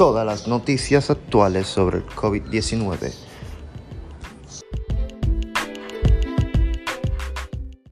todas las noticias actuales sobre el COVID-19